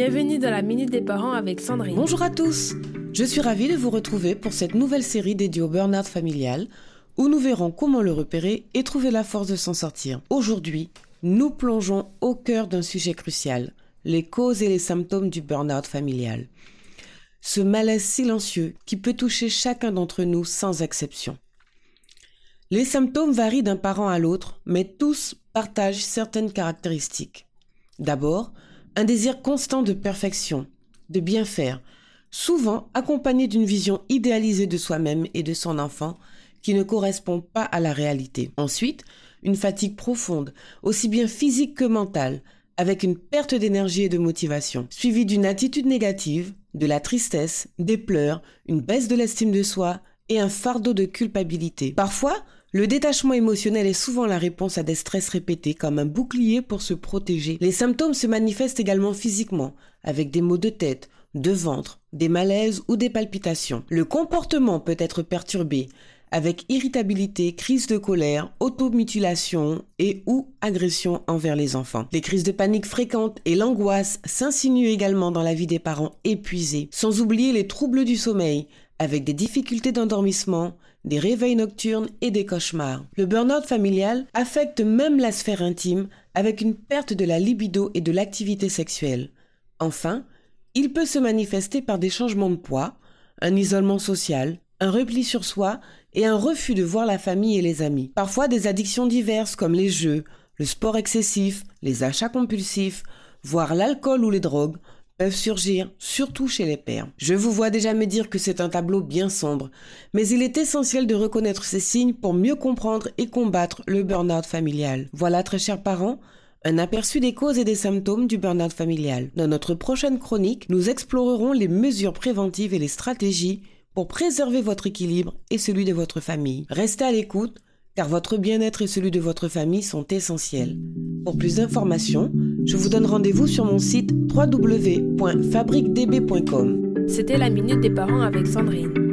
Bienvenue dans la Minute des Parents avec Sandrine. Bonjour à tous Je suis ravie de vous retrouver pour cette nouvelle série dédiée au burn-out familial où nous verrons comment le repérer et trouver la force de s'en sortir. Aujourd'hui, nous plongeons au cœur d'un sujet crucial, les causes et les symptômes du burn-out familial. Ce malaise silencieux qui peut toucher chacun d'entre nous sans exception. Les symptômes varient d'un parent à l'autre, mais tous partagent certaines caractéristiques. D'abord, un désir constant de perfection, de bien faire, souvent accompagné d'une vision idéalisée de soi-même et de son enfant qui ne correspond pas à la réalité. Ensuite, une fatigue profonde, aussi bien physique que mentale, avec une perte d'énergie et de motivation, suivie d'une attitude négative, de la tristesse, des pleurs, une baisse de l'estime de soi et un fardeau de culpabilité. Parfois, le détachement émotionnel est souvent la réponse à des stress répétés comme un bouclier pour se protéger. Les symptômes se manifestent également physiquement, avec des maux de tête, de ventre, des malaises ou des palpitations. Le comportement peut être perturbé, avec irritabilité, crise de colère, automutilation et ou agression envers les enfants. Les crises de panique fréquentes et l'angoisse s'insinuent également dans la vie des parents épuisés, sans oublier les troubles du sommeil, avec des difficultés d'endormissement, des réveils nocturnes et des cauchemars. Le burn-out familial affecte même la sphère intime avec une perte de la libido et de l'activité sexuelle. Enfin, il peut se manifester par des changements de poids, un isolement social, un repli sur soi et un refus de voir la famille et les amis. Parfois des addictions diverses comme les jeux, le sport excessif, les achats compulsifs, voire l'alcool ou les drogues, peuvent surgir, surtout chez les pères. Je vous vois déjà me dire que c'est un tableau bien sombre, mais il est essentiel de reconnaître ces signes pour mieux comprendre et combattre le burn-out familial. Voilà, très chers parents, un aperçu des causes et des symptômes du burn-out familial. Dans notre prochaine chronique, nous explorerons les mesures préventives et les stratégies pour préserver votre équilibre et celui de votre famille. Restez à l'écoute, car votre bien-être et celui de votre famille sont essentiels. Pour plus d'informations, je vous donne rendez-vous sur mon site www.fabriquedb.com. C'était la Minute des Parents avec Sandrine.